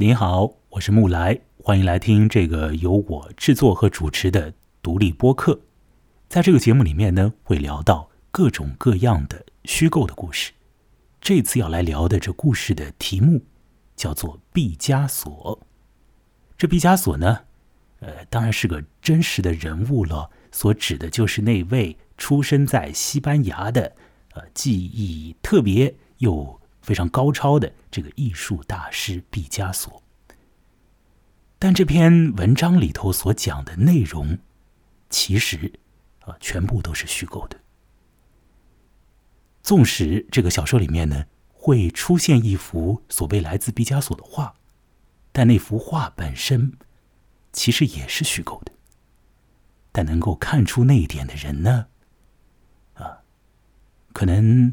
您好，我是木来，欢迎来听这个由我制作和主持的独立播客。在这个节目里面呢，会聊到各种各样的虚构的故事。这次要来聊的这故事的题目叫做毕加索。这毕加索呢，呃，当然是个真实的人物了，所指的就是那位出生在西班牙的，呃，技艺特别又。非常高超的这个艺术大师毕加索，但这篇文章里头所讲的内容，其实啊全部都是虚构的。纵使这个小说里面呢会出现一幅所谓来自毕加索的画，但那幅画本身其实也是虚构的。但能够看出那一点的人呢，啊，可能。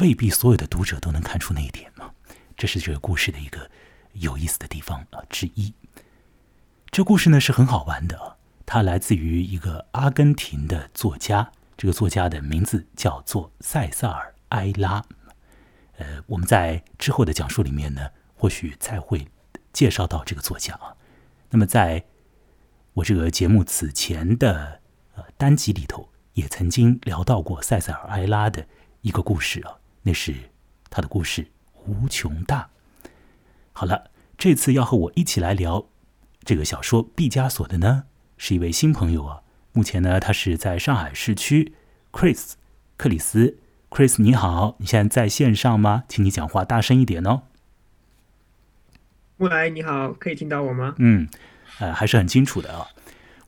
未必所有的读者都能看出那一点嘛，这是这个故事的一个有意思的地方啊之一。这故事呢是很好玩的啊，它来自于一个阿根廷的作家，这个作家的名字叫做塞萨尔·埃拉。呃，我们在之后的讲述里面呢，或许才会介绍到这个作家啊。那么，在我这个节目此前的呃单集里头，也曾经聊到过塞萨尔·埃拉的一个故事啊。那是他的故事无穷大。好了，这次要和我一起来聊这个小说《毕加索》的呢，是一位新朋友啊。目前呢，他是在上海市区，Chris 克里斯，Chris 你好，你现在在线上吗？请你讲话大声一点哦。喂，你好，可以听到我吗？嗯，呃，还是很清楚的啊。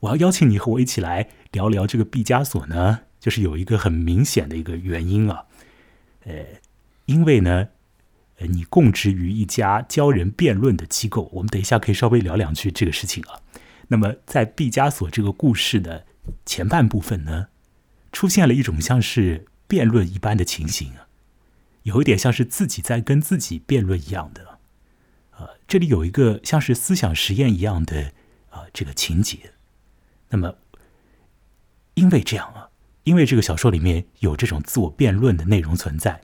我要邀请你和我一起来聊聊这个毕加索呢，就是有一个很明显的一个原因啊。呃，因为呢，呃，你供职于一家教人辩论的机构，我们等一下可以稍微聊两句这个事情啊。那么，在毕加索这个故事的前半部分呢，出现了一种像是辩论一般的情形啊，有一点像是自己在跟自己辩论一样的。呃，这里有一个像是思想实验一样的啊这个情节。那么，因为这样啊。因为这个小说里面有这种自我辩论的内容存在，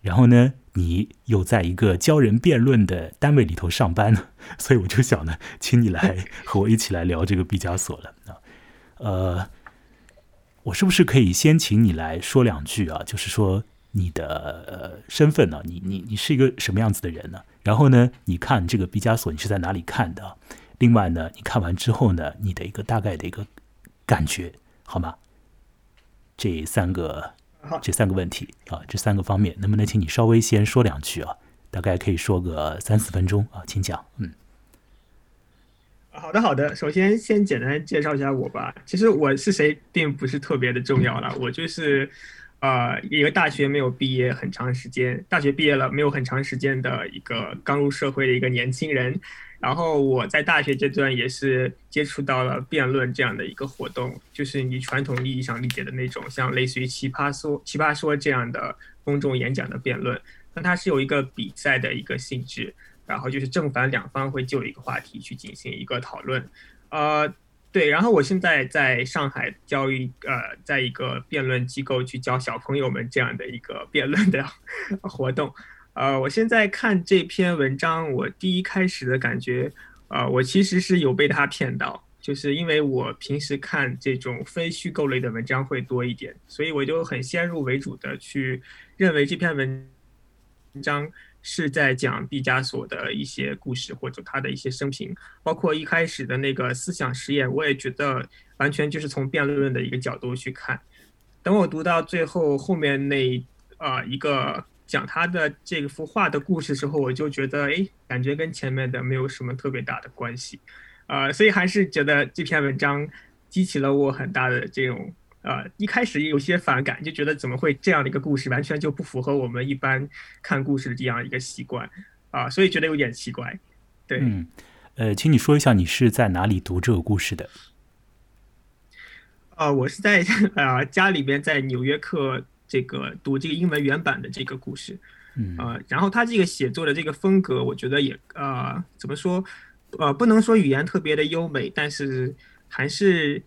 然后呢，你又在一个教人辩论的单位里头上班，所以我就想呢，请你来和我一起来聊这个毕加索了啊。呃，我是不是可以先请你来说两句啊？就是说你的呃身份呢？你你你是一个什么样子的人呢？然后呢，你看这个毕加索你是在哪里看的？另外呢，你看完之后呢，你的一个大概的一个感觉好吗？这三个，这三个问题啊，这三个方面，能不能请你稍微先说两句啊？大概可以说个三四分钟啊，请讲。嗯，好的，好的。首先，先简单介绍一下我吧。其实我是谁，并不是特别的重要了。我就是，呃，一个大学没有毕业很长时间，大学毕业了没有很长时间的一个刚入社会的一个年轻人。然后我在大学阶段也是接触到了辩论这样的一个活动，就是你传统意义上理解的那种，像类似于奇葩说、奇葩说这样的公众演讲的辩论。那它是有一个比赛的一个性质，然后就是正反两方会就一个话题去进行一个讨论。呃，对。然后我现在在上海教育，呃，在一个辩论机构去教小朋友们这样的一个辩论的 活动。呃，我现在看这篇文章，我第一开始的感觉，呃，我其实是有被他骗到，就是因为我平时看这种非虚构类的文章会多一点，所以我就很先入为主的去认为这篇文章是在讲毕加索的一些故事或者他的一些生平，包括一开始的那个思想实验，我也觉得完全就是从辩论论的一个角度去看。等我读到最后后面那啊一个。讲他的这幅画的故事时候，我就觉得，哎，感觉跟前面的没有什么特别大的关系，呃，所以还是觉得这篇文章激起了我很大的这种，呃，一开始有些反感，就觉得怎么会这样的一个故事，完全就不符合我们一般看故事的这样一个习惯，啊，所以觉得有点奇怪。对，嗯，呃，请你说一下你是在哪里读这个故事的？啊，我是在 啊家里边，在纽约客。这个读这个英文原版的这个故事，嗯呃，然后他这个写作的这个风格，我觉得也呃怎么说，呃不能说语言特别的优美，但是还是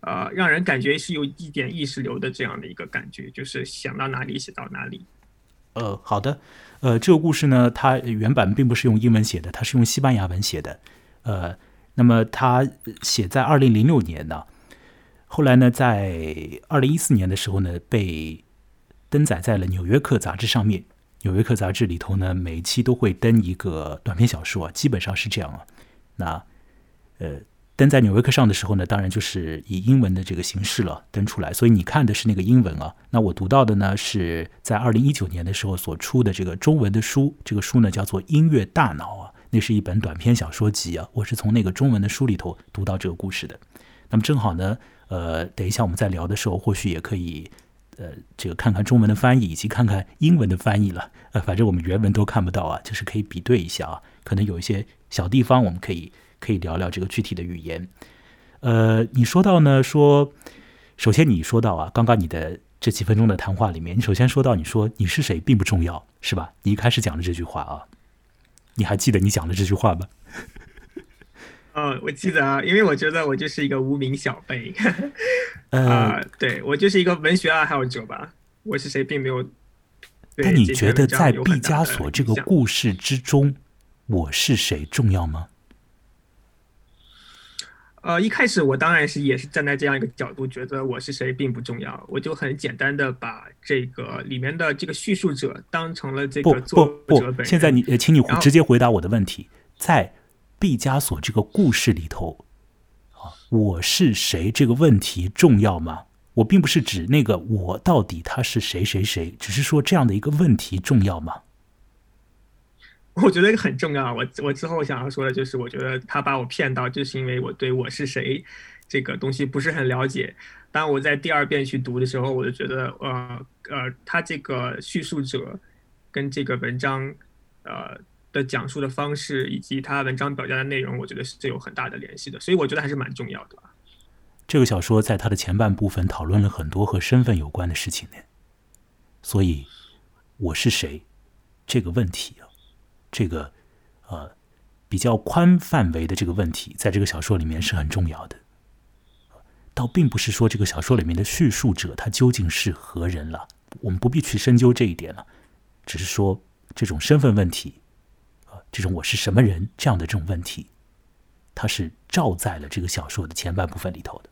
呃让人感觉是有一点意识流的这样的一个感觉，就是想到哪里写到哪里。呃，好的，呃，这个故事呢，它原版并不是用英文写的，它是用西班牙文写的。呃，那么它写在二零零六年呢，后来呢，在二零一四年的时候呢，被登载在了《纽约客》杂志上面。《纽约客》杂志里头呢，每一期都会登一个短篇小说啊，基本上是这样啊。那呃。登在《纽约客》上的时候呢，当然就是以英文的这个形式了登出来，所以你看的是那个英文啊。那我读到的呢，是在二零一九年的时候所出的这个中文的书，这个书呢叫做《音乐大脑》啊，那是一本短篇小说集啊。我是从那个中文的书里头读到这个故事的。那么正好呢，呃，等一下我们在聊的时候，或许也可以呃，这个看看中文的翻译，以及看看英文的翻译了。呃，反正我们原文都看不到啊，就是可以比对一下啊，可能有一些小地方我们可以。可以聊聊这个具体的语言，呃，你说到呢，说，首先你说到啊，刚刚你的这几分钟的谈话里面，你首先说到你说你是谁并不重要，是吧？你一开始讲的这句话啊，你还记得你讲的这句话吗？哦，我记得啊，因为我觉得我就是一个无名小辈，啊，对我就是一个文学爱好者吧，我是谁并没有。但你觉得在毕加索这个故事之中，我是谁重要吗？呃，一开始我当然是也是站在这样一个角度，觉得我是谁并不重要，我就很简单的把这个里面的这个叙述者当成了这个作者本人。现在你，请你直接回答我的问题，在毕加索这个故事里头，啊，我是谁这个问题重要吗？我并不是指那个我到底他是谁谁谁，只是说这样的一个问题重要吗？我觉得很重要。我我之后想要说的就是，我觉得他把我骗到，就是因为我对我是谁这个东西不是很了解。当我在第二遍去读的时候，我就觉得，呃呃，他这个叙述者跟这个文章呃的讲述的方式，以及他文章表达的内容，我觉得是有很大的联系的。所以我觉得还是蛮重要的。这个小说在它的前半部分讨论了很多和身份有关的事情呢。所以我是谁这个问题啊。这个，呃，比较宽范围的这个问题，在这个小说里面是很重要的。倒并不是说这个小说里面的叙述者他究竟是何人了，我们不必去深究这一点了。只是说这种身份问题，这种我是什么人这样的这种问题，它是照在了这个小说的前半部分里头的。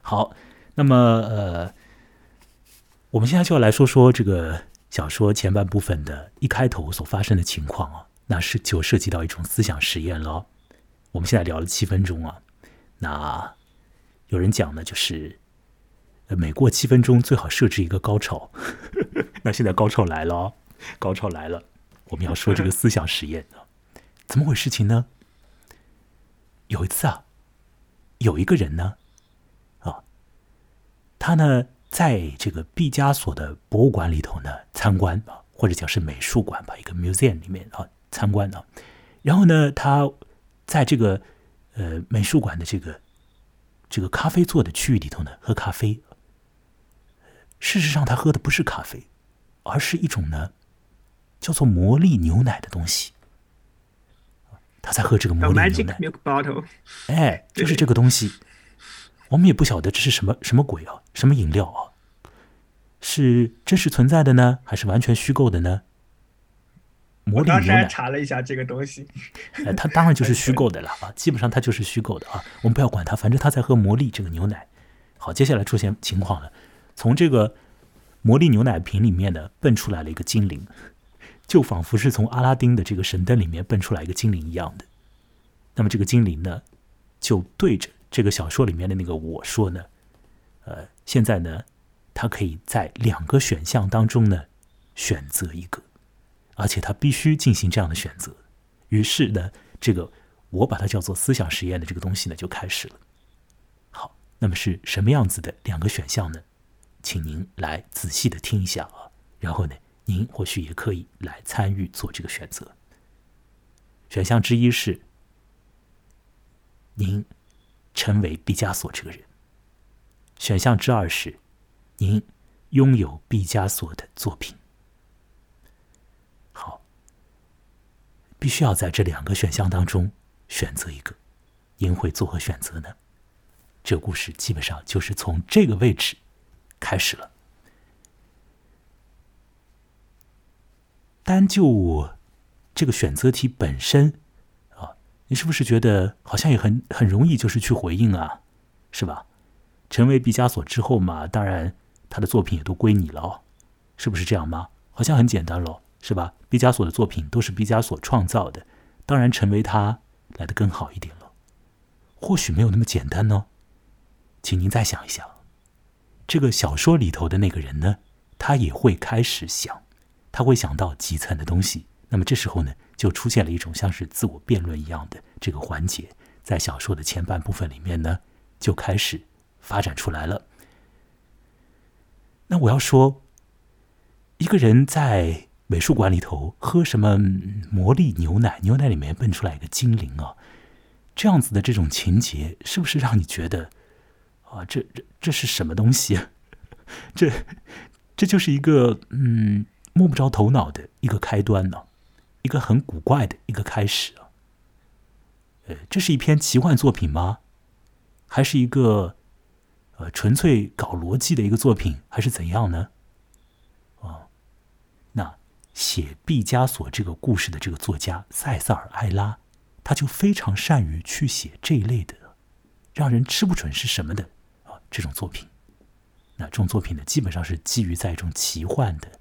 好，那么呃，我们现在就要来说说这个。小说前半部分的一开头所发生的情况啊，那是就涉及到一种思想实验了。我们现在聊了七分钟啊，那有人讲呢，就是每过七分钟最好设置一个高潮。那现在高潮来了，高潮来了，我们要说这个思想实验呢，怎么回事情呢？有一次啊，有一个人呢，啊，他呢。在这个毕加索的博物馆里头呢，参观啊，或者讲是美术馆吧，一个 museum 里面啊参观啊，然后呢，他在这个呃美术馆的这个这个咖啡座的区域里头呢喝咖啡。事实上，他喝的不是咖啡，而是一种呢叫做魔力牛奶的东西。他在喝这个魔力牛奶。哎，就是这个东西。我们也不晓得这是什么什么鬼啊，什么饮料啊？是真实存在的呢，还是完全虚构的呢？魔力牛奶。查了一下这个东西，哎，它当然就是虚 构的了啊，基本上它就是虚构的啊。我们不要管它，反正他在喝魔力这个牛奶。好，接下来出现情况了，从这个魔力牛奶瓶里面呢，蹦出来了一个精灵，就仿佛是从阿拉丁的这个神灯里面蹦出来一个精灵一样的。那么这个精灵呢，就对着。这个小说里面的那个我说呢，呃，现在呢，他可以在两个选项当中呢选择一个，而且他必须进行这样的选择。于是呢，这个我把它叫做思想实验的这个东西呢就开始了。好，那么是什么样子的两个选项呢？请您来仔细的听一下啊，然后呢，您或许也可以来参与做这个选择。选项之一是您。成为毕加索这个人。选项之二是，您拥有毕加索的作品。好，必须要在这两个选项当中选择一个，您会作何选择呢？这故事基本上就是从这个位置开始了。单就这个选择题本身啊，你是不是觉得好像也很很容易，就是去回应啊，是吧？成为毕加索之后嘛，当然他的作品也都归你了，是不是这样吗？好像很简单喽，是吧？毕加索的作品都是毕加索创造的，当然成为他来的更好一点了。或许没有那么简单呢，请您再想一想，这个小说里头的那个人呢，他也会开始想。他会想到基层的东西，那么这时候呢，就出现了一种像是自我辩论一样的这个环节，在小说的前半部分里面呢，就开始发展出来了。那我要说，一个人在美术馆里头喝什么魔力牛奶，牛奶里面蹦出来一个精灵啊，这样子的这种情节，是不是让你觉得啊，这这这是什么东西？这这就是一个嗯。摸不着头脑的一个开端呢，一个很古怪的一个开始啊。呃，这是一篇奇幻作品吗？还是一个呃纯粹搞逻辑的一个作品，还是怎样呢？啊，那写毕加索这个故事的这个作家塞萨尔埃拉，他就非常善于去写这一类的，让人吃不准是什么的啊这种作品。那这种作品呢，基本上是基于在一种奇幻的。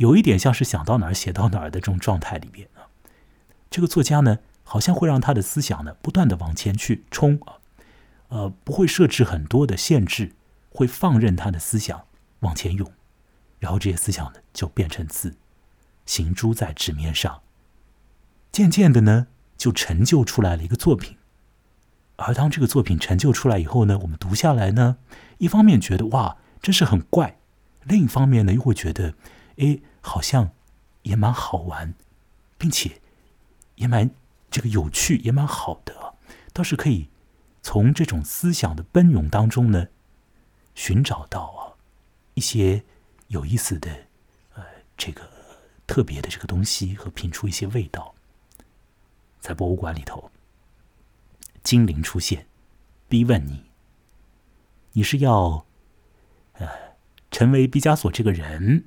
有一点像是想到哪儿写到哪儿的这种状态里面啊，这个作家呢，好像会让他的思想呢不断的往前去冲啊，呃，不会设置很多的限制，会放任他的思想往前涌，然后这些思想呢就变成字，行诸在纸面上，渐渐的呢就成就出来了一个作品，而当这个作品成就出来以后呢，我们读下来呢，一方面觉得哇，真是很怪，另一方面呢又会觉得，哎。好像也蛮好玩，并且也蛮这个有趣，也蛮好的，倒是可以从这种思想的奔涌当中呢，寻找到啊一些有意思的呃这个特别的这个东西和品出一些味道。在博物馆里头，精灵出现，逼问你：你是要呃成为毕加索这个人？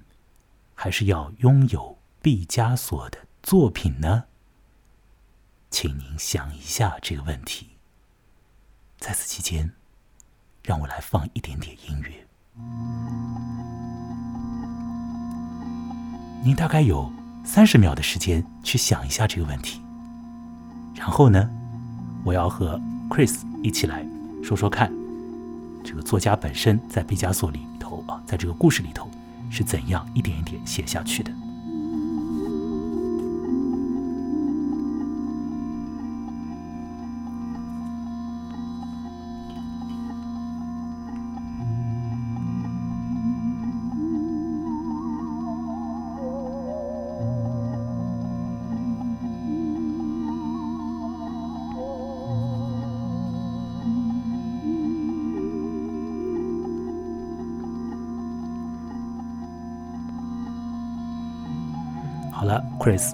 还是要拥有毕加索的作品呢？请您想一下这个问题。在此期间，让我来放一点点音乐。您大概有三十秒的时间去想一下这个问题。然后呢，我要和 Chris 一起来说说看，这个作家本身在毕加索里头啊，在这个故事里头。是怎样一点一点写下去的？，Chris，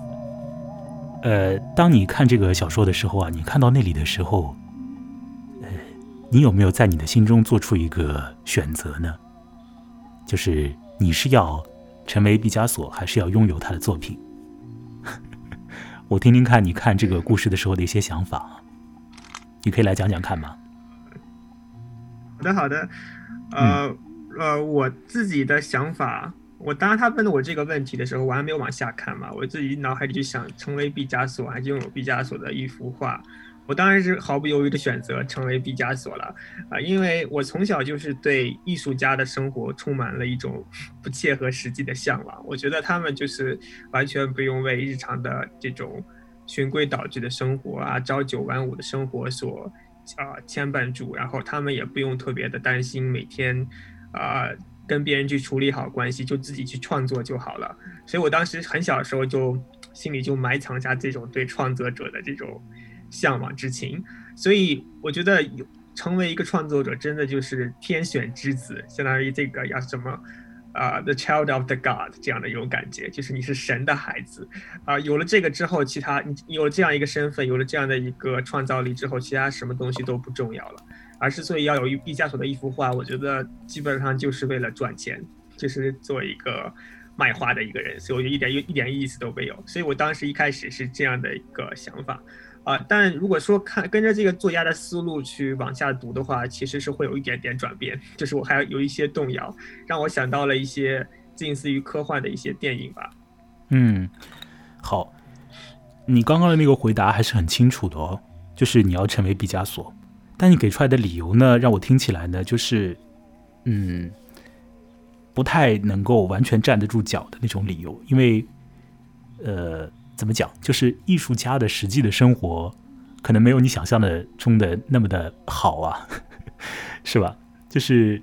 呃，当你看这个小说的时候啊，你看到那里的时候，呃，你有没有在你的心中做出一个选择呢？就是你是要成为毕加索，还是要拥有他的作品？我听听看你看这个故事的时候的一些想法，你可以来讲讲看吗？好的，好的，呃呃，我自己的想法。我当他问我这个问题的时候，我还没有往下看嘛，我自己脑海里就想成为毕加索，还是拥有毕加索的一幅画，我当然是毫不犹豫的选择成为毕加索了啊，因为我从小就是对艺术家的生活充满了一种不切合实际的向往，我觉得他们就是完全不用为日常的这种循规蹈矩的生活啊，朝九晚五的生活所啊牵绊住，然后他们也不用特别的担心每天啊。跟别人去处理好关系，就自己去创作就好了。所以我当时很小的时候就心里就埋藏下这种对创作者的这种向往之情。所以我觉得有成为一个创作者，真的就是天选之子，相当于这个要什么啊，the child of the god 这样的一种感觉，就是你是神的孩子啊。有了这个之后，其他你有了这样一个身份，有了这样的一个创造力之后，其他什么东西都不重要了。而是所以要有毕加索的一幅画，我觉得基本上就是为了赚钱，就是做一个卖画的一个人，所以我就一点一点意思都没有。所以我当时一开始是这样的一个想法。啊，但如果说看跟着这个作家的思路去往下读的话，其实是会有一点点转变，就是我还有一些动摇，让我想到了一些近似于科幻的一些电影吧。嗯，好，你刚刚的那个回答还是很清楚的哦，就是你要成为毕加索，但你给出来的理由呢，让我听起来呢，就是嗯，不太能够完全站得住脚的那种理由，因为呃。怎么讲？就是艺术家的实际的生活，可能没有你想象的中的那么的好啊，是吧？就是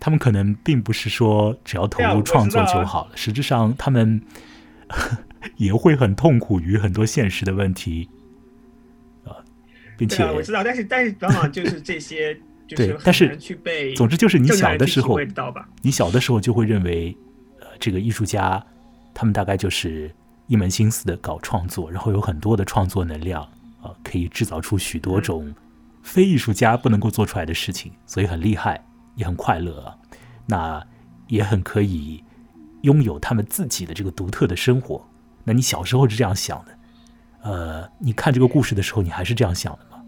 他们可能并不是说只要投入创作就好了，实质上他们 也会很痛苦于很多现实的问题啊，并且我知道，但是但是往往就是这些，对，但是去被，总之就是你小的时候，你小的时候就会认为，呃，这个艺术家他们大概就是。一门心思的搞创作，然后有很多的创作能量啊，可以制造出许多种非艺术家不能够做出来的事情，所以很厉害，也很快乐啊。那也很可以拥有他们自己的这个独特的生活。那你小时候是这样想的？呃，你看这个故事的时候，你还是这样想的吗？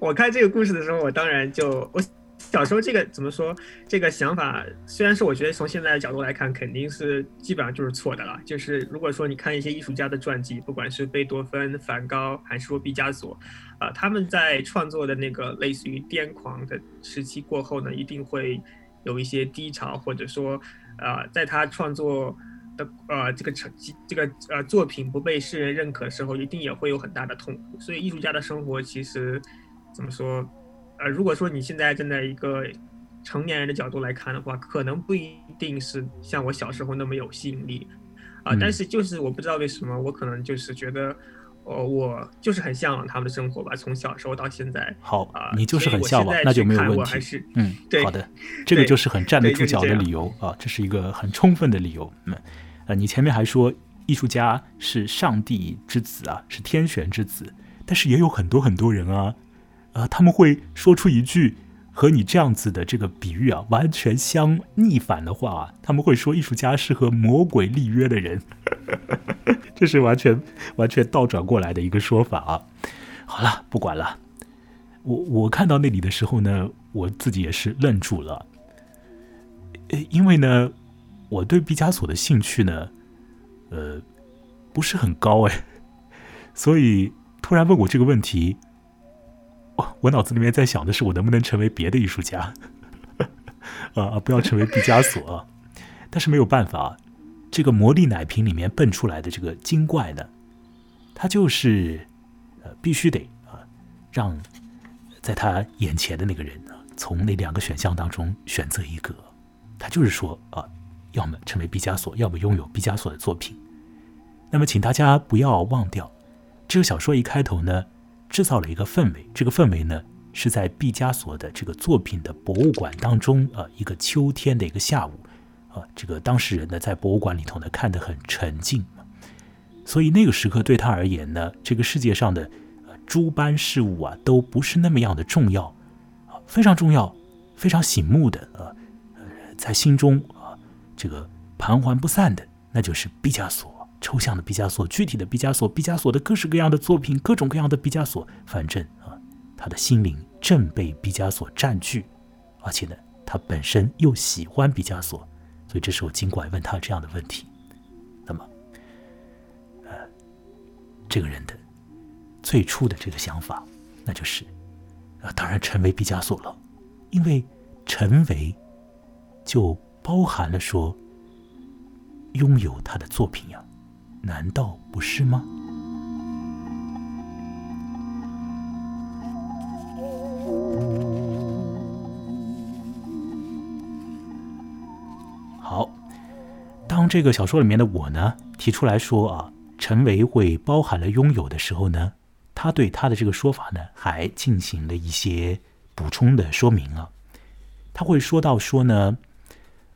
我看这个故事的时候，我当然就我。小时候这个怎么说？这个想法虽然是我觉得从现在的角度来看，肯定是基本上就是错的了。就是如果说你看一些艺术家的传记，不管是贝多芬、梵高还是说毕加索，啊，他们在创作的那个类似于癫狂的时期过后呢，一定会有一些低潮，或者说，呃，在他创作的呃这个成绩这个呃作品不被世人认可的时候，一定也会有很大的痛苦。所以艺术家的生活其实怎么说？呃，如果说你现在站在一个成年人的角度来看的话，可能不一定是像我小时候那么有吸引力，啊，但是就是我不知道为什么，我可能就是觉得，呃，我就是很向往他们的生活吧，从小时候到现在。好，你就是很向往，那就没有问题。嗯，对好的，这个就是很站得住脚的理由啊，这是一个很充分的理由。嗯，呃，你前面还说艺术家是上帝之子啊，是天选之子，但是也有很多很多人啊。啊，他们会说出一句和你这样子的这个比喻啊完全相逆反的话啊，他们会说艺术家是和魔鬼立约的人，这是完全完全倒转过来的一个说法啊。好了，不管了，我我看到那里的时候呢，我自己也是愣住了，因为呢，我对毕加索的兴趣呢，呃，不是很高哎，所以突然问我这个问题。我我脑子里面在想的是，我能不能成为别的艺术家，啊，不要成为毕加索。但是没有办法，这个魔力奶瓶里面蹦出来的这个精怪呢，他就是呃，必须得啊，让在他眼前的那个人呢，从那两个选项当中选择一个。他就是说啊，要么成为毕加索，要么拥有毕加索的作品。那么，请大家不要忘掉，这个小说一开头呢。制造了一个氛围，这个氛围呢是在毕加索的这个作品的博物馆当中啊，一个秋天的一个下午啊，这个当事人呢在博物馆里头呢看得很沉静，所以那个时刻对他而言呢，这个世界上的呃诸般事物啊都不是那么样的重要啊，非常重要，非常醒目的啊，在心中这个盘桓不散的，那就是毕加索。抽象的毕加索，具体的毕加索，毕加索的各式各样的作品，各种各样的毕加索，反正啊，他的心灵正被毕加索占据，而且呢，他本身又喜欢毕加索，所以这时候尽管问他这样的问题，那么，呃，这个人的最初的这个想法，那就是啊，当然成为毕加索了，因为成为就包含了说拥有他的作品呀。难道不是吗？好，当这个小说里面的我呢提出来说啊，成为会包含了拥有的时候呢，他对他的这个说法呢还进行了一些补充的说明啊。他会说到说呢，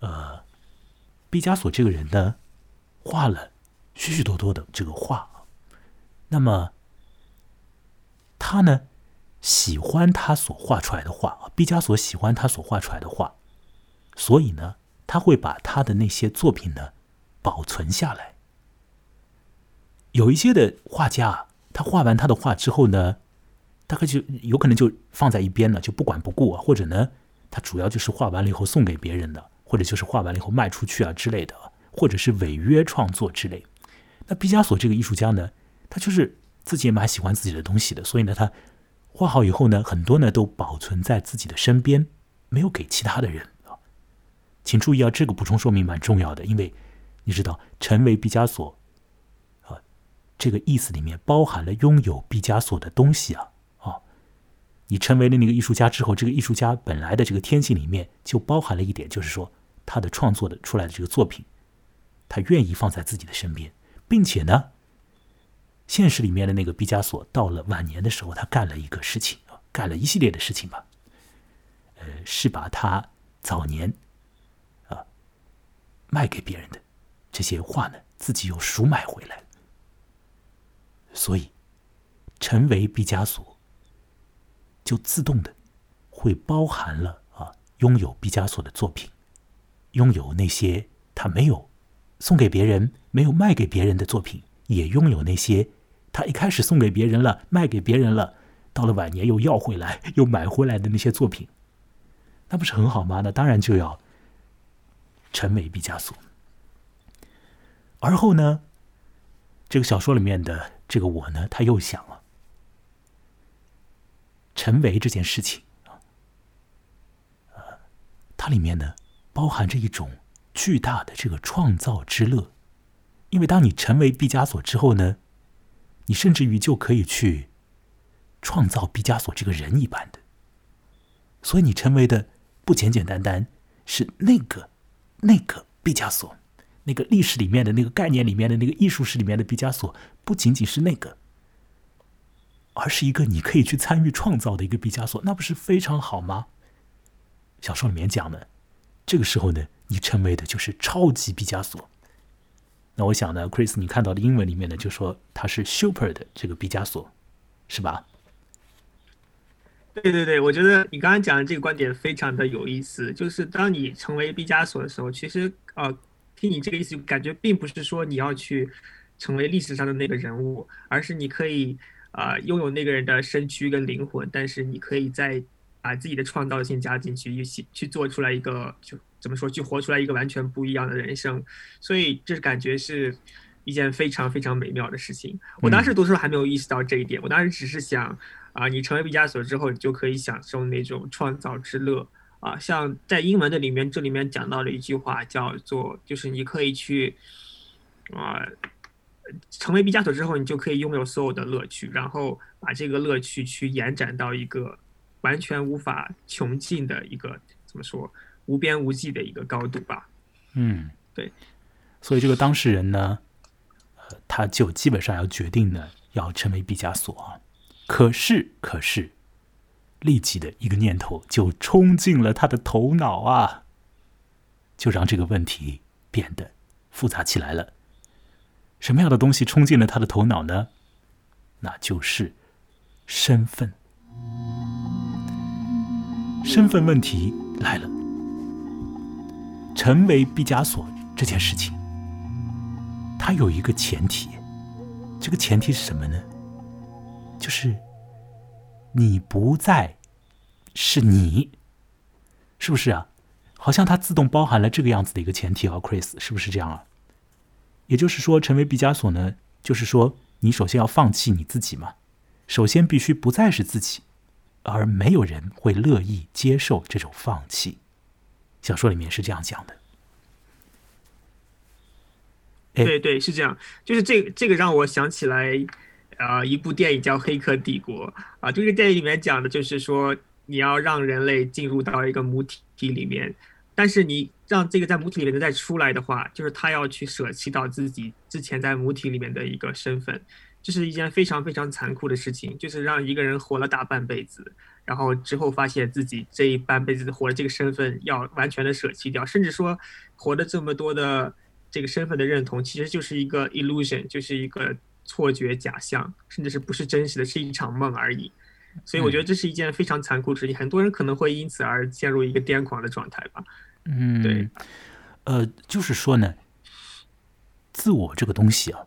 呃，毕加索这个人呢画了。许许多多的这个画，那么他呢喜欢他所画出来的画啊，毕加索喜欢他所画出来的画，所以呢他会把他的那些作品呢保存下来。有一些的画家，他画完他的画之后呢，大概就有可能就放在一边了，就不管不顾啊，或者呢，他主要就是画完了以后送给别人的，或者就是画完了以后卖出去啊之类的，或者是违约创作之类。那毕加索这个艺术家呢，他就是自己也蛮喜欢自己的东西的，所以呢，他画好以后呢，很多呢都保存在自己的身边，没有给其他的人啊。请注意啊，这个补充说明蛮重要的，因为你知道，成为毕加索啊。这个意思里面包含了拥有毕加索的东西啊，啊，你成为了那个艺术家之后，这个艺术家本来的这个天性里面就包含了一点，就是说他的创作的出来的这个作品，他愿意放在自己的身边，并且呢，现实里面的那个毕加索到了晚年的时候，他干了一个事情啊，干了一系列的事情吧，呃，是把他早年啊卖给别人的这些画呢，自己又赎买回来。所以，成为毕加索，就自动的会包含了啊，拥有毕加索的作品，拥有那些他没有送给别人、没有卖给别人的作品，也拥有那些他一开始送给别人了、卖给别人了，到了晚年又要回来、又买回来的那些作品，那不是很好吗？那当然就要成为毕加索。而后呢，这个小说里面的。这个我呢，他又想了，成为这件事情啊，呃，它里面呢包含着一种巨大的这个创造之乐，因为当你成为毕加索之后呢，你甚至于就可以去创造毕加索这个人一般的，所以你成为的不简简单单是那个那个毕加索。那个历史里面的那个概念里面的那个艺术史里面的毕加索，不仅仅是那个，而是一个你可以去参与创造的一个毕加索，那不是非常好吗？小说里面讲的，这个时候呢，你成为的就是超级毕加索。那我想呢，Chris，你看到的英文里面呢，就说他是 super 的这个毕加索，是吧？对对对，我觉得你刚刚讲的这个观点非常的有意思，就是当你成为毕加索的时候，其实呃。听你这个意思，感觉并不是说你要去成为历史上的那个人物，而是你可以啊拥有那个人的身躯跟灵魂，但是你可以在把自己的创造性加进去，一起去做出来一个就怎么说，去活出来一个完全不一样的人生。所以这感觉是一件非常非常美妙的事情。我当时读书还没有意识到这一点，我当时只是想啊，你成为毕加索之后，你就可以享受那种创造之乐。啊，像在英文的里面，这里面讲到了一句话，叫做就是你可以去啊，成为毕加索之后，你就可以拥有所有的乐趣，然后把这个乐趣去延展到一个完全无法穷尽的一个怎么说无边无际的一个高度吧。嗯，对。所以这个当事人呢，呃，他就基本上要决定呢，要成为毕加索啊。可是，可是。立即的一个念头就冲进了他的头脑啊，就让这个问题变得复杂起来了。什么样的东西冲进了他的头脑呢？那就是身份。身份问题来了。成为毕加索这件事情，它有一个前提，这个前提是什么呢？就是。你不再是你，是不是啊？好像它自动包含了这个样子的一个前提啊，Chris，是不是这样啊？也就是说，成为毕加索呢，就是说你首先要放弃你自己嘛，首先必须不再是自己，而没有人会乐意接受这种放弃。小说里面是这样讲的。对对，是这样，就是这这个让我想起来。啊，一部电影叫《黑客帝国》啊，这个电影里面讲的就是说，你要让人类进入到一个母体里面，但是你让这个在母体里面再出来的话，就是他要去舍弃到自己之前在母体里面的一个身份，这是一件非常非常残酷的事情，就是让一个人活了大半辈子，然后之后发现自己这一半辈子活的这个身份要完全的舍弃掉，甚至说活的这么多的这个身份的认同，其实就是一个 illusion，就是一个。错觉、假象，甚至是不是真实的，是一场梦而已。所以我觉得这是一件非常残酷的事情，很多人可能会因此而陷入一个癫狂的状态吧。嗯，对。呃，就是说呢，自我这个东西啊，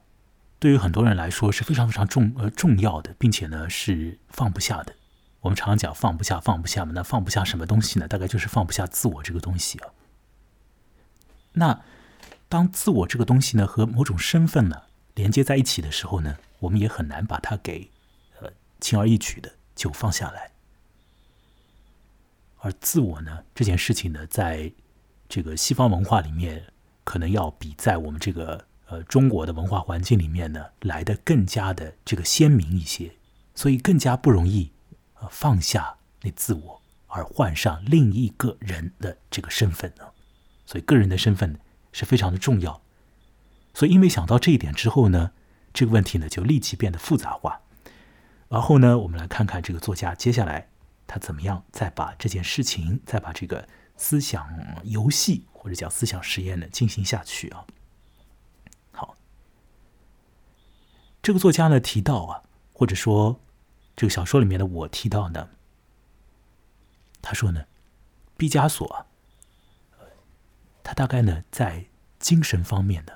对于很多人来说是非常非常重呃重要的，并且呢是放不下的。我们常常讲放不下，放不下嘛，那放不下什么东西呢？大概就是放不下自我这个东西啊。那当自我这个东西呢和某种身份呢连接在一起的时候呢，我们也很难把它给呃轻而易举的就放下来。而自我呢这件事情呢，在这个西方文化里面，可能要比在我们这个呃中国的文化环境里面呢来的更加的这个鲜明一些，所以更加不容易。呃放下那自我，而换上另一个人的这个身份呢？所以个人的身份是非常的重要。所以因为想到这一点之后呢，这个问题呢就立即变得复杂化。然后呢，我们来看看这个作家接下来他怎么样再把这件事情，再把这个思想游戏或者叫思想实验呢进行下去啊。好，这个作家呢提到啊，或者说。这个小说里面的我提到呢，他说呢，毕加索，他大概呢在精神方面呢，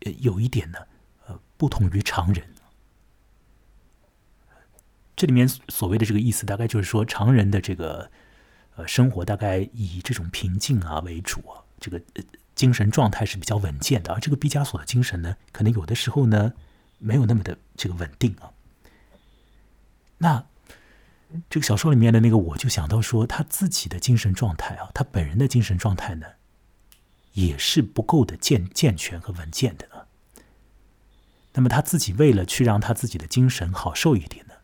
呃，有一点呢，呃，不同于常人。这里面所谓的这个意思，大概就是说，常人的这个呃生活大概以这种平静啊为主啊，这个呃精神状态是比较稳健的，而这个毕加索的精神呢，可能有的时候呢，没有那么的这个稳定啊。那这个小说里面的那个，我就想到说，他自己的精神状态啊，他本人的精神状态呢，也是不够的健健全和稳健的啊。那么他自己为了去让他自己的精神好受一点呢，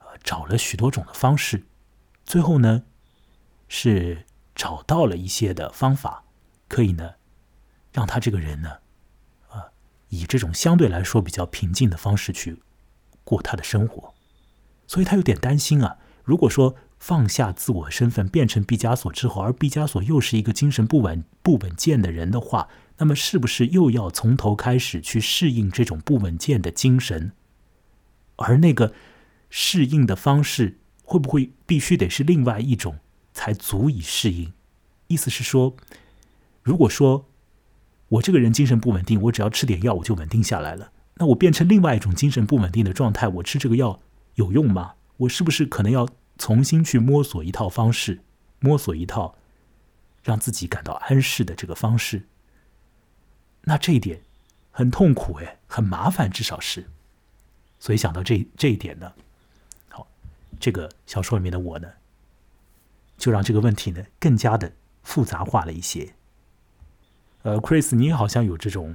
呃，找了许多种的方式，最后呢，是找到了一些的方法，可以呢，让他这个人呢，啊，以这种相对来说比较平静的方式去过他的生活。所以他有点担心啊。如果说放下自我身份，变成毕加索之后，而毕加索又是一个精神不稳、不稳健的人的话，那么是不是又要从头开始去适应这种不稳健的精神？而那个适应的方式，会不会必须得是另外一种才足以适应？意思是说，如果说我这个人精神不稳定，我只要吃点药我就稳定下来了，那我变成另外一种精神不稳定的状态，我吃这个药。有用吗？我是不是可能要重新去摸索一套方式，摸索一套让自己感到安适的这个方式？那这一点很痛苦哎，很麻烦，至少是。所以想到这这一点呢，好，这个小说里面的我呢，就让这个问题呢更加的复杂化了一些。呃，Chris，你好像有这种。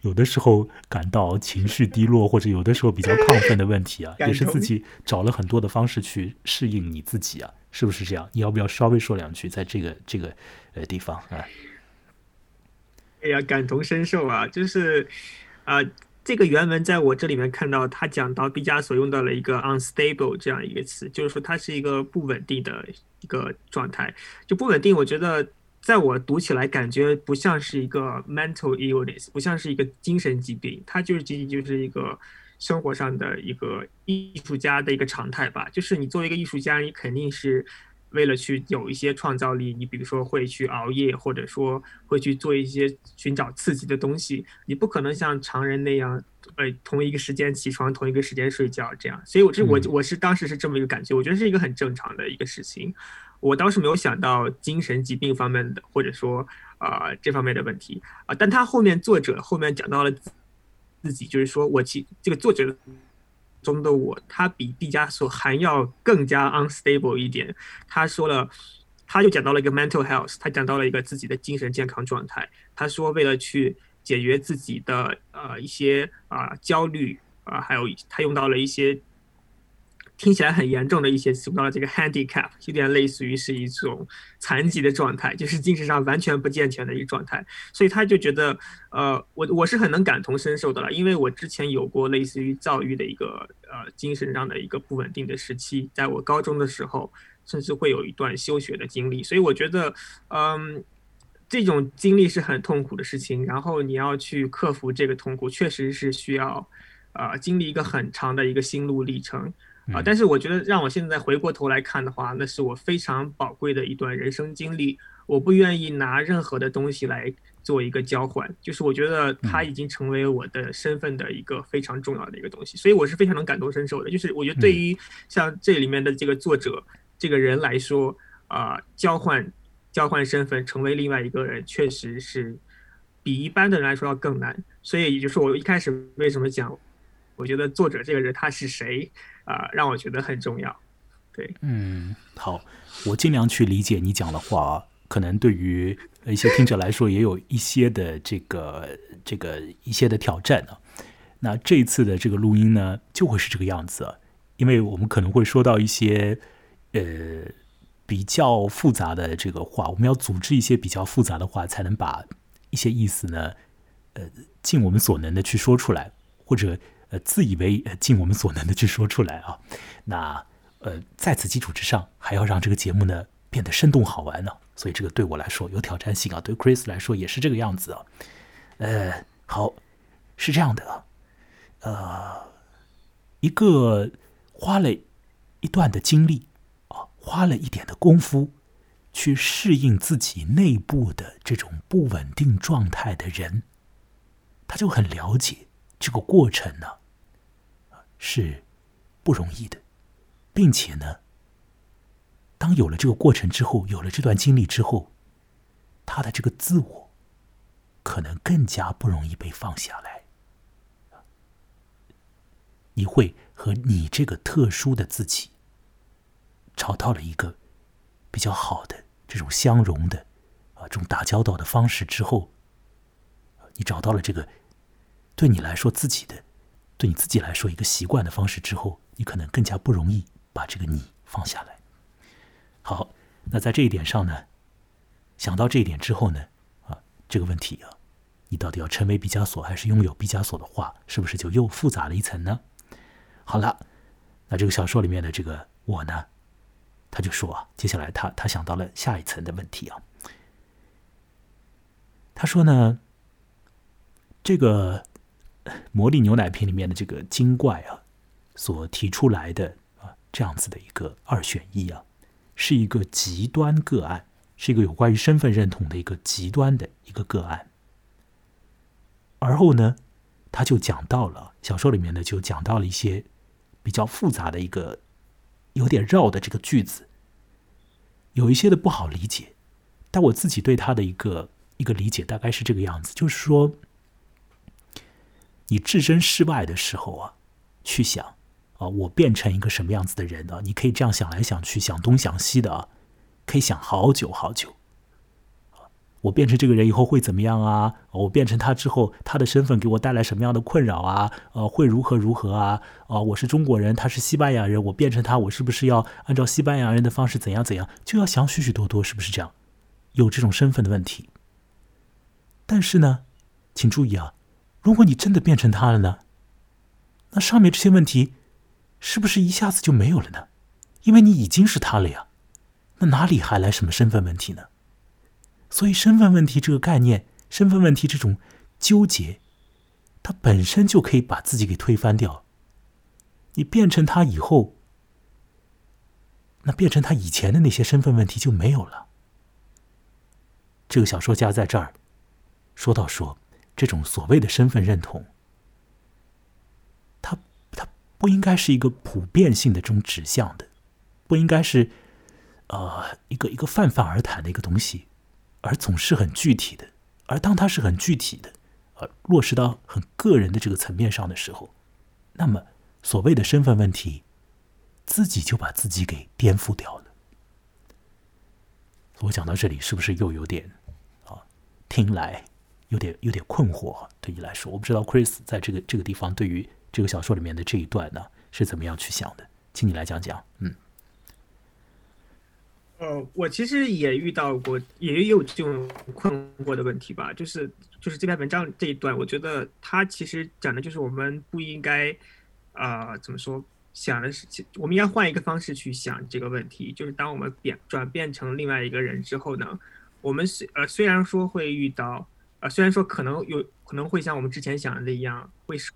有的时候感到情绪低落，或者有的时候比较亢奋的问题啊，也是自己找了很多的方式去适应你自己啊，是不是这样？你要不要稍微说两句，在这个这个呃地方啊？哎呀，感同身受啊，就是啊，这个原文在我这里面看到，他讲到毕加索用到了一个 unstable 这样一个词，就是说它是一个不稳定的一个状态，就不稳定，我觉得。在我读起来，感觉不像是一个 mental illness，不像是一个精神疾病，它就是仅仅就是一个生活上的一个艺术家的一个常态吧。就是你作为一个艺术家，你肯定是为了去有一些创造力，你比如说会去熬夜，或者说会去做一些寻找刺激的东西。你不可能像常人那样，呃，同一个时间起床，同一个时间睡觉这样。所以，我这我我是当时是这么一个感觉，我觉得是一个很正常的一个事情。我倒是没有想到精神疾病方面的，或者说啊这方面的问题啊，但他后面作者后面讲到了自己，就是说我其这个作者中的我，他比毕加索还要更加 unstable 一点。他说了，他就讲到了一个 mental health，他讲到了一个自己的精神健康状态。他说为了去解决自己的呃一些啊焦虑啊，还有他用到了一些。听起来很严重的一些词，到了这个 handicap，有点类似于是一种残疾的状态，就是精神上完全不健全的一个状态。所以他就觉得，呃，我我是很能感同身受的了，因为我之前有过类似于躁郁的一个呃精神上的一个不稳定的时期，在我高中的时候，甚至会有一段休学的经历。所以我觉得，嗯，这种经历是很痛苦的事情，然后你要去克服这个痛苦，确实是需要，呃，经历一个很长的一个心路历程。啊！但是我觉得，让我现在回过头来看的话，那是我非常宝贵的一段人生经历。我不愿意拿任何的东西来做一个交换，就是我觉得它已经成为我的身份的一个非常重要的一个东西，所以我是非常能感同身受的。就是我觉得对于像这里面的这个作者这个人来说，啊，交换交换身份成为另外一个人，确实是比一般的人来说要更难。所以也就是我一开始为什么讲，我觉得作者这个人他是谁啊，让我觉得很重要。对，嗯，好，我尽量去理解你讲的话。可能对于一些听者来说，也有一些的这个这个一些的挑战啊。那这一次的这个录音呢，就会是这个样子，因为我们可能会说到一些呃比较复杂的这个话，我们要组织一些比较复杂的话，才能把一些意思呢，呃，尽我们所能的去说出来，或者呃自以为尽我们所能的去说出来啊。那呃，在此基础之上，还要让这个节目呢变得生动好玩呢。所以这个对我来说有挑战性啊，对 Chris 来说也是这个样子啊。呃，好，是这样的啊，呃，一个花了一段的精力啊，花了一点的功夫去适应自己内部的这种不稳定状态的人，他就很了解这个过程呢是不容易的，并且呢。当有了这个过程之后，有了这段经历之后，他的这个自我可能更加不容易被放下来。你会和你这个特殊的自己找到了一个比较好的这种相融的啊这种打交道的方式之后，你找到了这个对你来说自己的对你自己来说一个习惯的方式之后，你可能更加不容易把这个你放下来。好，那在这一点上呢，想到这一点之后呢，啊，这个问题啊，你到底要成为毕加索还是拥有毕加索的画，是不是就又复杂了一层呢？好了，那这个小说里面的这个我呢，他就说啊，接下来他他想到了下一层的问题啊，他说呢，这个魔力牛奶瓶里面的这个精怪啊，所提出来的啊这样子的一个二选一啊。是一个极端个案，是一个有关于身份认同的一个极端的一个个案。而后呢，他就讲到了小说里面呢，就讲到了一些比较复杂的一个有点绕的这个句子，有一些的不好理解。但我自己对他的一个一个理解大概是这个样子，就是说，你置身事外的时候啊，去想。啊，我变成一个什么样子的人呢？你可以这样想来想去，想东想西的啊，可以想好久好久。我变成这个人以后会怎么样啊？我变成他之后，他的身份给我带来什么样的困扰啊？呃，会如何如何啊？啊，我是中国人，他是西班牙人，我变成他，我是不是要按照西班牙人的方式怎样怎样？就要想许许多多，是不是这样？有这种身份的问题。但是呢，请注意啊，如果你真的变成他了呢，那上面这些问题。是不是一下子就没有了呢？因为你已经是他了呀，那哪里还来什么身份问题呢？所以身份问题这个概念，身份问题这种纠结，它本身就可以把自己给推翻掉。你变成他以后，那变成他以前的那些身份问题就没有了。这个小说家在这儿说到说，这种所谓的身份认同。它它不应该是一个普遍性的这种指向的，不应该是，呃，一个一个泛泛而谈的一个东西，而总是很具体的。而当它是很具体的，呃，落实到很个人的这个层面上的时候，那么所谓的身份问题，自己就把自己给颠覆掉了。我讲到这里，是不是又有点啊？听来有点有点困惑，对你来说，我不知道 Chris 在这个这个地方对于。这个小说里面的这一段呢，是怎么样去想的？请你来讲讲。嗯，呃，我其实也遇到过，也有这种困惑的问题吧。就是就是这篇文章这一段，我觉得它其实讲的就是我们不应该啊，怎么说？想的是，我们应该换一个方式去想这个问题。就是当我们变转变成另外一个人之后呢，我们虽呃虽然说会遇到呃虽然说可能有可能会像我们之前想的一样会是。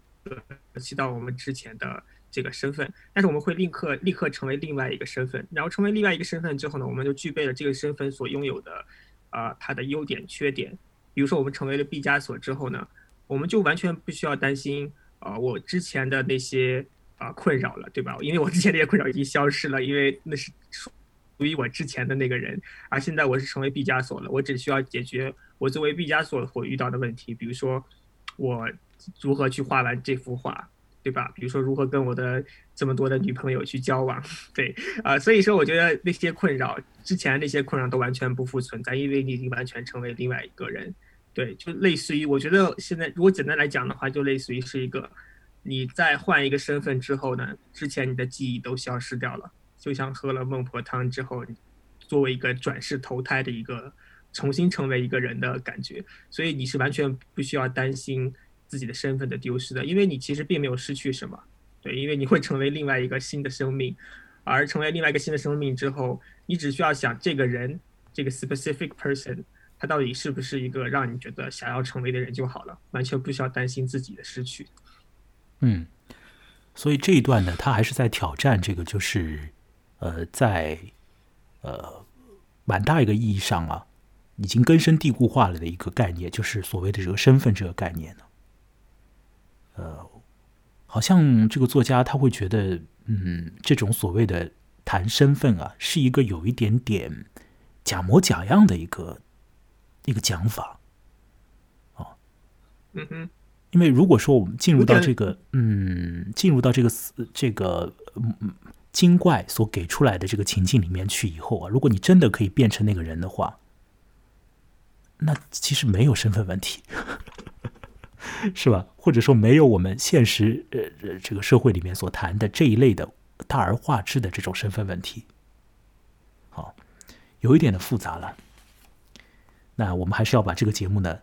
联系到我们之前的这个身份，但是我们会立刻立刻成为另外一个身份，然后成为另外一个身份之后呢，我们就具备了这个身份所拥有的呃它的优点、缺点。比如说，我们成为了毕加索之后呢，我们就完全不需要担心啊，我之前的那些啊困扰了，对吧？因为我之前那些困扰已经消失了，因为那是于我之前的那个人，而现在我是成为毕加索了，我只需要解决我作为毕加索所遇到的问题，比如说我如何去画完这幅画。对吧？比如说如何跟我的这么多的女朋友去交往，对啊，所以说我觉得那些困扰之前那些困扰都完全不复存在，因为你已经完全成为另外一个人，对，就类似于我觉得现在如果简单来讲的话，就类似于是一个你在换一个身份之后呢，之前你的记忆都消失掉了，就像喝了孟婆汤之后，作为一个转世投胎的一个重新成为一个人的感觉，所以你是完全不需要担心。自己的身份的丢失的，因为你其实并没有失去什么，对，因为你会成为另外一个新的生命，而成为另外一个新的生命之后，你只需要想这个人，这个 specific person，他到底是不是一个让你觉得想要成为的人就好了，完全不需要担心自己的失去。嗯，所以这一段呢，他还是在挑战这个，就是呃，在呃蛮大一个意义上啊，已经根深蒂固化了的一个概念，就是所谓的这个身份这个概念呢。呃，好像这个作家他会觉得，嗯，这种所谓的谈身份啊，是一个有一点点假模假样的一个一个讲法，哦，嗯哼，因为如果说我们进入到这个，嗯，进入到这个这个嗯精怪所给出来的这个情境里面去以后啊，如果你真的可以变成那个人的话，那其实没有身份问题。是吧？或者说没有我们现实呃这个社会里面所谈的这一类的大而化之的这种身份问题，好，有一点的复杂了。那我们还是要把这个节目呢，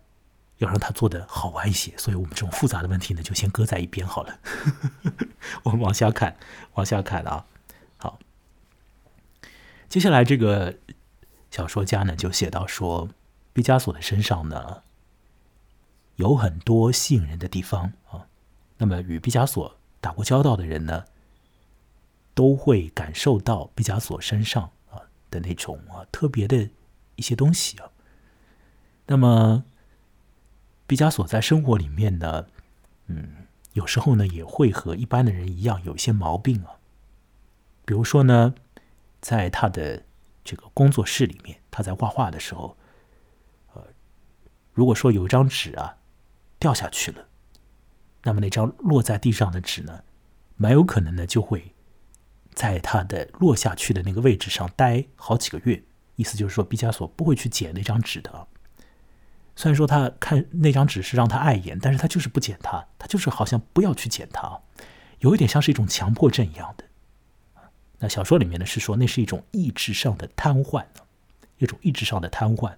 要让它做的好玩一些。所以我们这种复杂的问题呢，就先搁在一边好了。我们往下看，往下看啊。接下来这个小说家呢就写到说，毕加索的身上呢。有很多吸引人的地方啊，那么与毕加索打过交道的人呢，都会感受到毕加索身上啊的那种啊特别的一些东西啊。那么毕加索在生活里面呢，嗯，有时候呢也会和一般的人一样有一些毛病啊。比如说呢，在他的这个工作室里面，他在画画的时候，呃，如果说有一张纸啊。掉下去了，那么那张落在地上的纸呢，蛮有可能呢就会在它的落下去的那个位置上待好几个月。意思就是说，毕加索不会去捡那张纸的。虽然说他看那张纸是让他碍眼，但是他就是不捡它，他就是好像不要去捡它，有一点像是一种强迫症一样的。那小说里面呢是说那是一种意志上的瘫痪，一种意志上的瘫痪。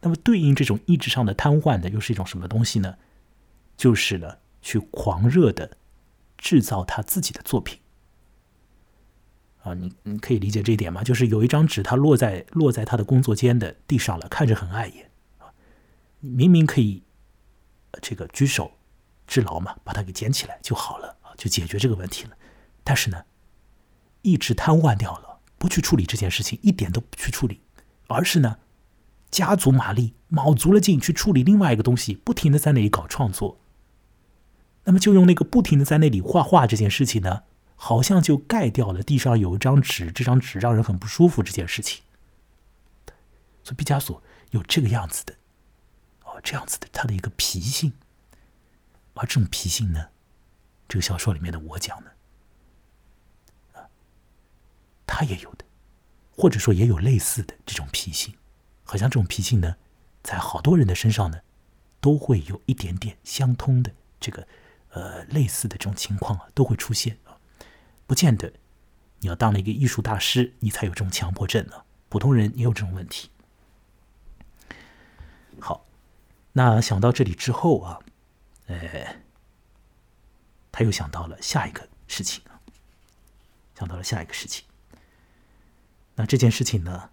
那么，对应这种意志上的瘫痪的，又是一种什么东西呢？就是呢，去狂热的制造他自己的作品。啊，你你可以理解这一点吗？就是有一张纸，它落在落在他的工作间的地上了，看着很碍眼啊。明明可以这个举手之劳嘛，把它给捡起来就好了啊，就解决这个问题了。但是呢，一直瘫痪掉了，不去处理这件事情，一点都不去处理，而是呢。加足马力，卯足了劲去处理另外一个东西，不停的在那里搞创作。那么就用那个不停的在那里画画这件事情呢，好像就盖掉了地上有一张纸，这张纸让人很不舒服这件事情。所以毕加索有这个样子的，哦，这样子的他的一个脾性。而这种脾性呢，这个小说里面的我讲呢，啊，他也有的，或者说也有类似的这种脾性。好像这种脾性呢，在好多人的身上呢，都会有一点点相通的这个呃类似的这种情况啊，都会出现啊。不见得你要当了一个艺术大师，你才有这种强迫症啊。普通人也有这种问题。好，那想到这里之后啊，呃，他又想到了下一个事情啊，想到了下一个事情。那这件事情呢？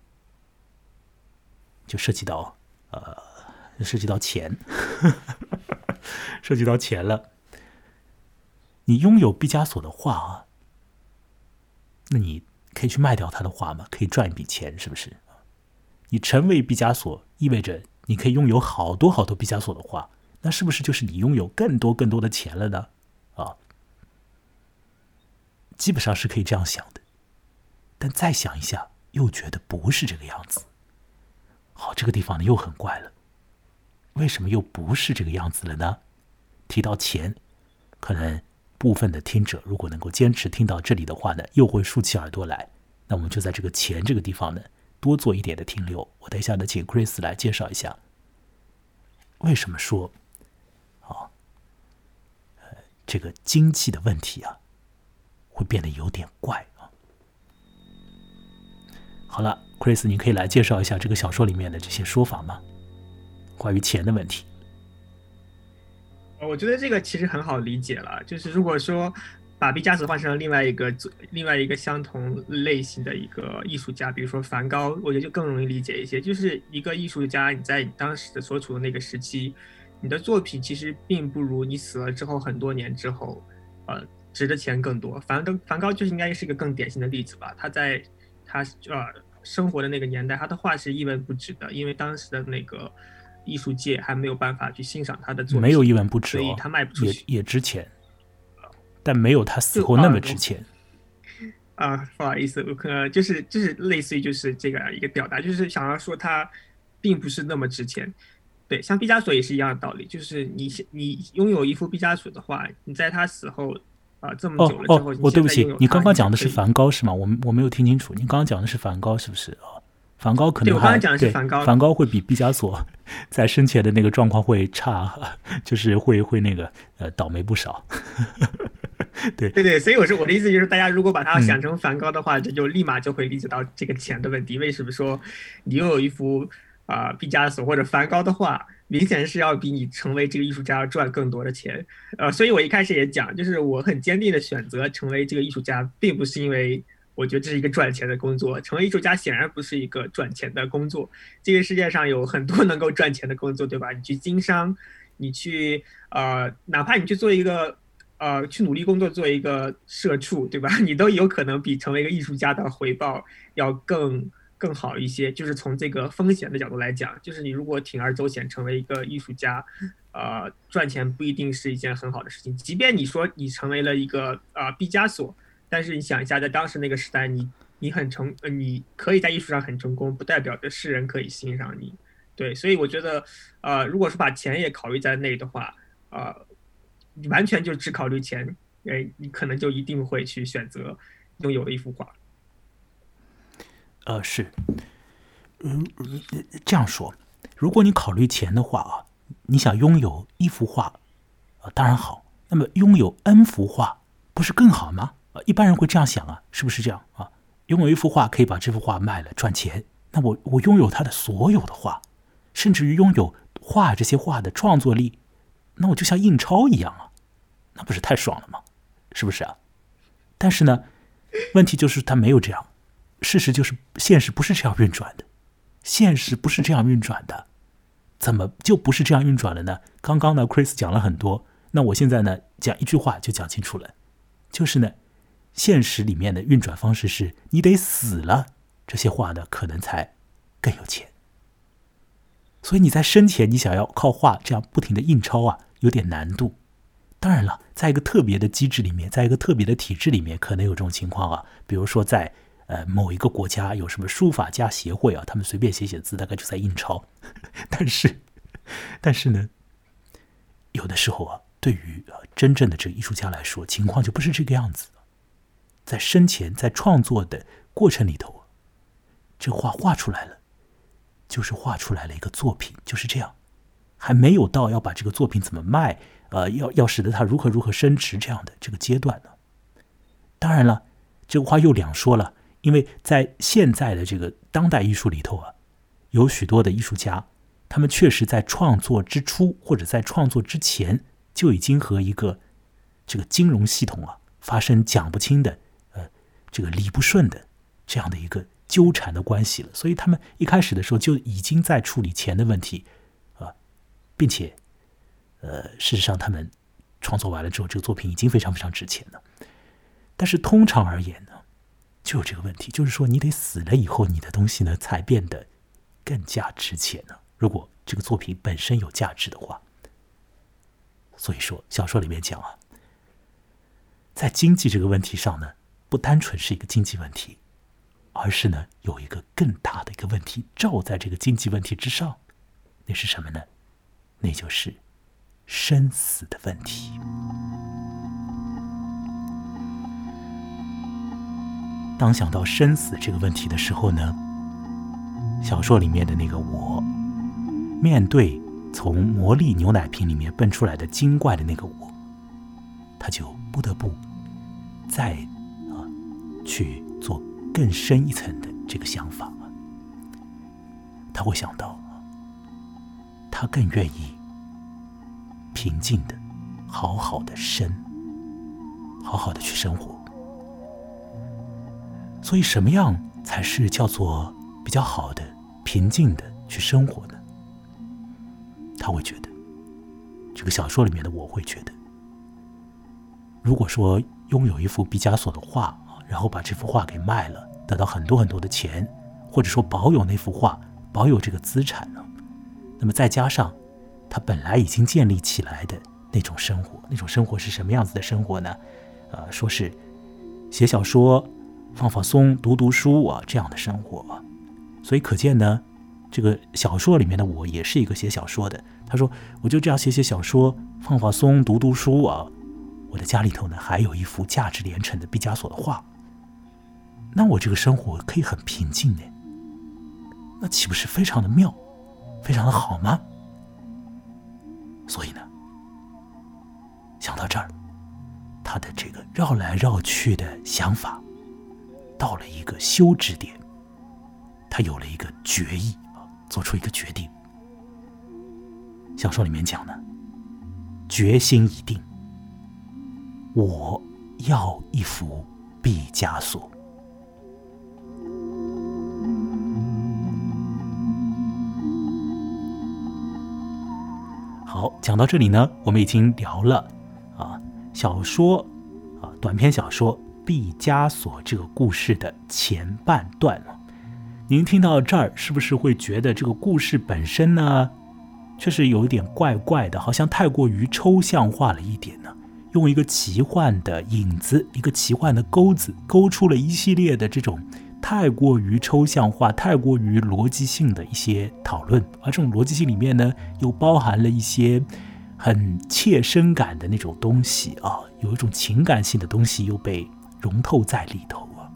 就涉及到，呃，涉及到钱，涉及到钱了。你拥有毕加索的画啊，那你可以去卖掉他的画吗？可以赚一笔钱，是不是？你成为毕加索，意味着你可以拥有好多好多毕加索的画，那是不是就是你拥有更多更多的钱了呢？啊，基本上是可以这样想的。但再想一下，又觉得不是这个样子。好，这个地方呢又很怪了，为什么又不是这个样子了呢？提到钱，可能部分的听者如果能够坚持听到这里的话呢，又会竖起耳朵来。那我们就在这个钱这个地方呢，多做一点的停留。我等一下呢，请 Chris 来介绍一下，为什么说，啊，呃，这个经济的问题啊，会变得有点怪。好了，Chris，你可以来介绍一下这个小说里面的这些说法吗？关于钱的问题。我觉得这个其实很好理解了，就是如果说把毕加索换成另外一个另外一个相同类型的一个艺术家，比如说梵高，我觉得就更容易理解一些。就是一个艺术家，你在你当时的所处的那个时期，你的作品其实并不如你死了之后很多年之后，呃，值的钱更多。梵高，梵高就是应该是一个更典型的例子吧？他在。他呃生活的那个年代，他的画是一文不值的，因为当时的那个艺术界还没有办法去欣赏他的作品，没有一文不值，所以他卖不出去，也也值钱，但没有他死后那么值钱。啊，不好意思，我可能就是就是类似于就是这个一个表达，就是想要说他并不是那么值钱。对，像毕加索也是一样的道理，就是你你拥有一幅毕加索的画，你在他死后。啊，这么久了之后，我对不起，你刚刚讲的是梵高是吗？我我没有听清楚，你刚刚讲的是梵高是不是啊？梵高可能我刚刚讲的是梵高，梵高会比毕加索 在生前的那个状况会差，就是会会那个呃倒霉不少。对对对，所以我说我的意思就是，大家如果把它想成梵高的话，这就立马就会理解到这个钱的问题。为什么说你拥有一幅啊毕加索或者梵高的画？明显是要比你成为这个艺术家要赚更多的钱，呃，所以我一开始也讲，就是我很坚定的选择成为这个艺术家，并不是因为我觉得这是一个赚钱的工作。成为艺术家显然不是一个赚钱的工作。这个世界上有很多能够赚钱的工作，对吧？你去经商，你去呃，哪怕你去做一个呃，去努力工作做一个社畜，对吧？你都有可能比成为一个艺术家的回报要更。更好一些，就是从这个风险的角度来讲，就是你如果铤而走险成为一个艺术家，呃，赚钱不一定是一件很好的事情。即便你说你成为了一个啊毕加索，但是你想一下，在当时那个时代，你你很成，呃，你可以在艺术上很成功，不代表着世人可以欣赏你。对，所以我觉得，呃，如果说把钱也考虑在内的话，呃，完全就只考虑钱，哎，你可能就一定会去选择拥有的一幅画。呃是，嗯，这样说，如果你考虑钱的话啊，你想拥有一幅画，啊，当然好。那么拥有 N 幅画，不是更好吗？啊，一般人会这样想啊，是不是这样啊？拥有一幅画可以把这幅画卖了赚钱，那我我拥有他的所有的画，甚至于拥有画这些画的创作力，那我就像印钞一样啊，那不是太爽了吗？是不是啊？但是呢，问题就是他没有这样。事实就是，现实不是这样运转的，现实不是这样运转的，怎么就不是这样运转了呢？刚刚呢，Chris 讲了很多，那我现在呢，讲一句话就讲清楚了，就是呢，现实里面的运转方式是你得死了，这些画呢可能才更有钱，所以你在生前你想要靠画这样不停的印钞啊，有点难度。当然了，在一个特别的机制里面，在一个特别的体制里面，可能有这种情况啊，比如说在。呃，某一个国家有什么书法家协会啊？他们随便写写字，大概就在印钞。但是，但是呢，有的时候啊，对于真正的这个艺术家来说，情况就不是这个样子。在生前，在创作的过程里头，这画画出来了，就是画出来了一个作品，就是这样，还没有到要把这个作品怎么卖，呃，要要使得它如何如何升值这样的这个阶段呢？当然了，这个话又两说了。因为在现在的这个当代艺术里头啊，有许多的艺术家，他们确实在创作之初或者在创作之前就已经和一个这个金融系统啊发生讲不清的呃这个理不顺的这样的一个纠缠的关系了，所以他们一开始的时候就已经在处理钱的问题啊，并且呃事实上他们创作完了之后，这个作品已经非常非常值钱了，但是通常而言呢。就有这个问题，就是说你得死了以后，你的东西呢才变得更加值钱呢？如果这个作品本身有价值的话，所以说小说里面讲啊，在经济这个问题上呢，不单纯是一个经济问题，而是呢有一个更大的一个问题罩在这个经济问题之上，那是什么呢？那就是生死的问题。当想到生死这个问题的时候呢，小说里面的那个我，面对从魔力牛奶瓶里面蹦出来的精怪的那个我，他就不得不再啊去做更深一层的这个想法他会想到，他更愿意平静的、好好的生，好好的去生活。所以，什么样才是叫做比较好的、平静的去生活呢？他会觉得，这个小说里面的我会觉得，如果说拥有一幅毕加索的画，然后把这幅画给卖了，得到很多很多的钱，或者说保有那幅画，保有这个资产呢，那么再加上他本来已经建立起来的那种生活，那种生活是什么样子的生活呢？呃，说是写小说。放放松，读读书啊，这样的生活，所以可见呢，这个小说里面的我也是一个写小说的。他说，我就这样写写小说，放放松，读读书啊。我的家里头呢，还有一幅价值连城的毕加索的画。那我这个生活可以很平静呢，那岂不是非常的妙，非常的好吗？所以呢，想到这儿，他的这个绕来绕去的想法。到了一个休止点，他有了一个决议啊，做出一个决定。小说里面讲呢，决心已定，我要一幅毕加索。好，讲到这里呢，我们已经聊了啊，小说啊，短篇小说。毕加索这个故事的前半段了，您听到这儿是不是会觉得这个故事本身呢，确实有一点怪怪的，好像太过于抽象化了一点呢？用一个奇幻的影子，一个奇幻的钩子，勾出了一系列的这种太过于抽象化、太过于逻辑性的一些讨论，而这种逻辑性里面呢，又包含了一些很切身感的那种东西啊，有一种情感性的东西又被。融透在里头啊，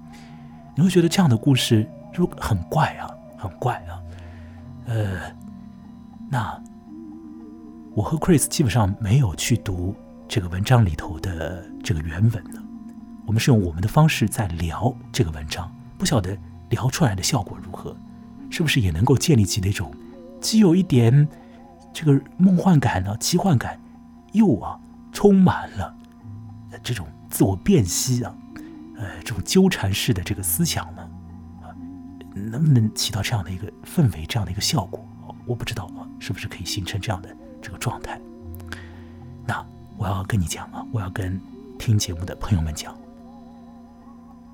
你会觉得这样的故事就很怪啊，很怪啊。呃，那我和 Chris 基本上没有去读这个文章里头的这个原文呢，我们是用我们的方式在聊这个文章，不晓得聊出来的效果如何，是不是也能够建立起那种既有一点这个梦幻感呢、奇幻感，又啊充满了这种自我辨析啊。呃，这种纠缠式的这个思想呢，啊，能不能起到这样的一个氛围，这样的一个效果？我不知道啊，是不是可以形成这样的这个状态？那我要跟你讲啊，我要跟听节目的朋友们讲，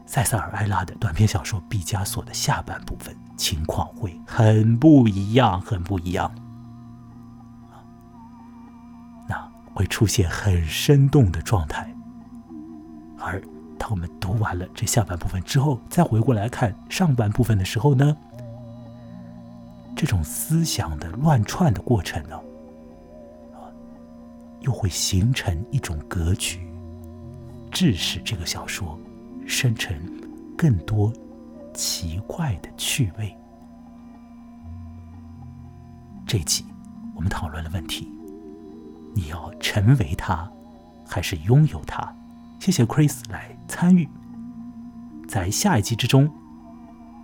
塞萨尔·埃拉的短篇小说《毕加索》的下半部分情况会很不一样，很不一样，啊那会出现很生动的状态，而。当我们读完了这下半部分之后，再回过来看上半部分的时候呢，这种思想的乱串的过程呢，啊，又会形成一种格局，致使这个小说生成更多奇怪的趣味。这集我们讨论了问题：你要成为他，还是拥有他？谢谢 Chris 来参与，在下一集之中，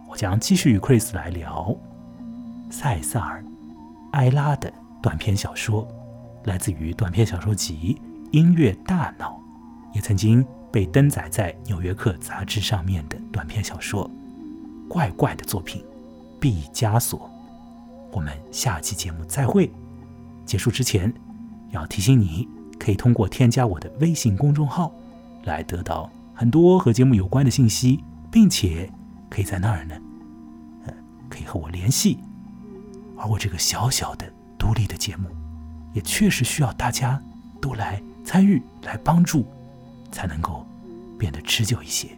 我将继续与 Chris 来聊塞萨尔·埃拉的短篇小说，来自于短篇小说集《音乐大脑》，也曾经被登载在《纽约客》杂志上面的短篇小说，怪怪的作品《毕加索》。我们下期节目再会。结束之前，要提醒你，可以通过添加我的微信公众号。来得到很多和节目有关的信息，并且可以在那儿呢，呃，可以和我联系，而我这个小小的独立的节目，也确实需要大家都来参与、来帮助，才能够变得持久一些。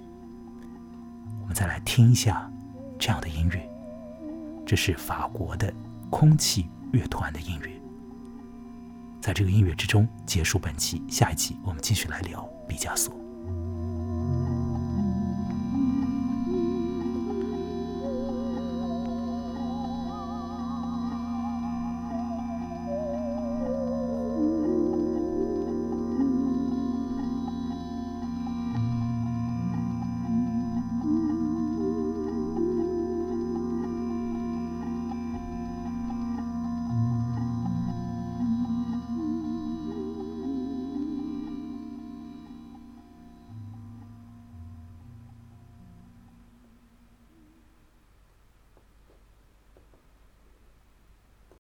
我们再来听一下这样的音乐，这是法国的空气乐团的音乐。在这个音乐之中结束本期，下一期我们继续来聊毕加索。